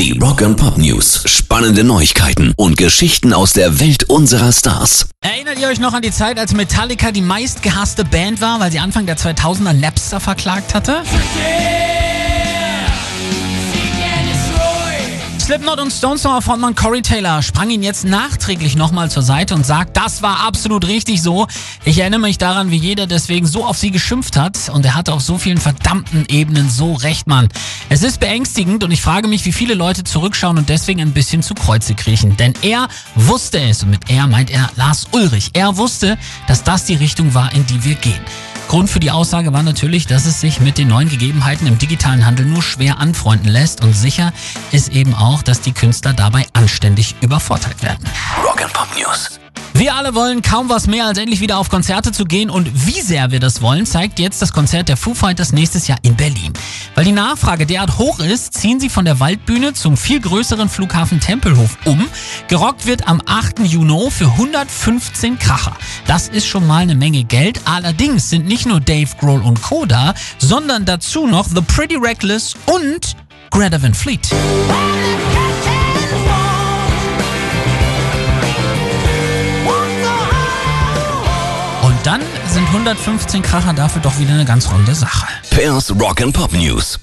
Die Rock and Pop News. Spannende Neuigkeiten und Geschichten aus der Welt unserer Stars. Erinnert ihr euch noch an die Zeit, als Metallica die meistgehasste Band war, weil sie Anfang der 2000er Napster verklagt hatte? Slipknot und Stone Sour Frontmann Corey Taylor sprang ihn jetzt nachträglich nochmal zur Seite und sagt, das war absolut richtig so. Ich erinnere mich daran, wie jeder deswegen so auf sie geschimpft hat und er hatte auf so vielen verdammten Ebenen so recht, Mann. Es ist beängstigend und ich frage mich, wie viele Leute zurückschauen und deswegen ein bisschen zu Kreuze kriechen. Denn er wusste es und mit er meint er Lars Ulrich. Er wusste, dass das die Richtung war, in die wir gehen. Grund für die Aussage war natürlich, dass es sich mit den neuen Gegebenheiten im digitalen Handel nur schwer anfreunden lässt und sicher ist eben auch, dass die Künstler dabei anständig übervorteilt werden. Rock'n'Pop News. Wir alle wollen kaum was mehr, als endlich wieder auf Konzerte zu gehen und wie sehr wir das wollen, zeigt jetzt das Konzert der Foo Fighters nächstes Jahr in Berlin. Weil die Nachfrage derart hoch ist, ziehen sie von der Waldbühne zum viel größeren Flughafen Tempelhof um. Gerockt wird am 8. Juni für 115 Kracher. Das ist schon mal eine Menge Geld. Allerdings sind nicht nur Dave Grohl und Co. da, sondern dazu noch The Pretty Reckless und Greta Van Fleet. Dann sind 115 Kracher dafür doch wieder eine ganz runde Sache. Pairs Rock'n'Pop News.